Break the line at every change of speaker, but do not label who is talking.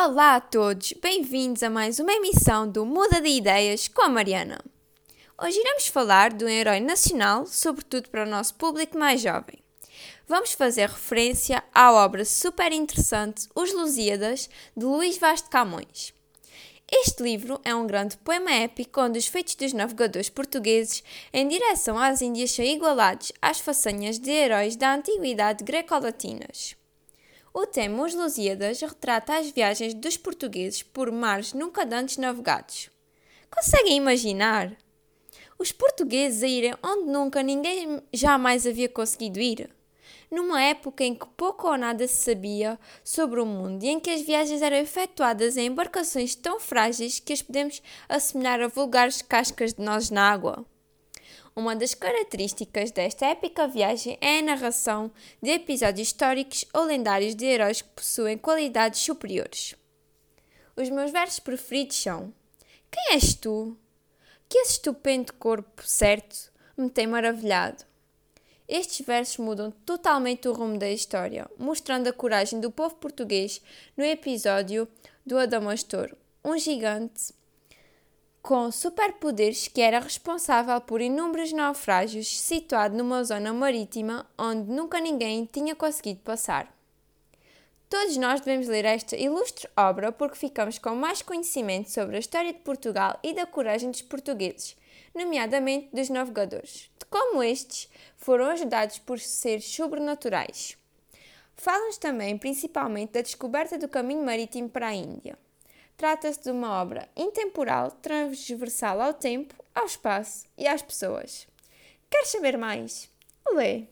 Olá a todos, bem-vindos a mais uma emissão do Muda de Ideias com a Mariana. Hoje iremos falar de um herói nacional, sobretudo para o nosso público mais jovem. Vamos fazer referência à obra super interessante Os Lusíadas, de Luís Vaz de Camões. Este livro é um grande poema épico onde os feitos dos navegadores portugueses em direção às Índias são igualados às façanhas de heróis da antiguidade greco-latinas. O tema Os Lusíadas retrata as viagens dos portugueses por mares nunca antes navegados. Conseguem imaginar? Os portugueses a irem onde nunca ninguém jamais havia conseguido ir? Numa época em que pouco ou nada se sabia sobre o mundo e em que as viagens eram efetuadas em embarcações tão frágeis que as podemos assemelhar a vulgares cascas de nozes na água. Uma das características desta épica viagem é a narração de episódios históricos ou lendários de heróis que possuem qualidades superiores. Os meus versos preferidos são: Quem és tu? Que esse estupendo corpo, certo, me tem maravilhado. Estes versos mudam totalmente o rumo da história, mostrando a coragem do povo português no episódio do Adamastor, um gigante com superpoderes que era responsável por inúmeros naufrágios, situado numa zona marítima onde nunca ninguém tinha conseguido passar. Todos nós devemos ler esta ilustre obra porque ficamos com mais conhecimento sobre a história de Portugal e da coragem dos portugueses, nomeadamente dos navegadores, de como estes foram ajudados por seres sobrenaturais. Falam-nos também principalmente da descoberta do caminho marítimo para a Índia. Trata-se de uma obra intemporal, transversal ao tempo, ao espaço e às pessoas. Quer saber mais? Lê!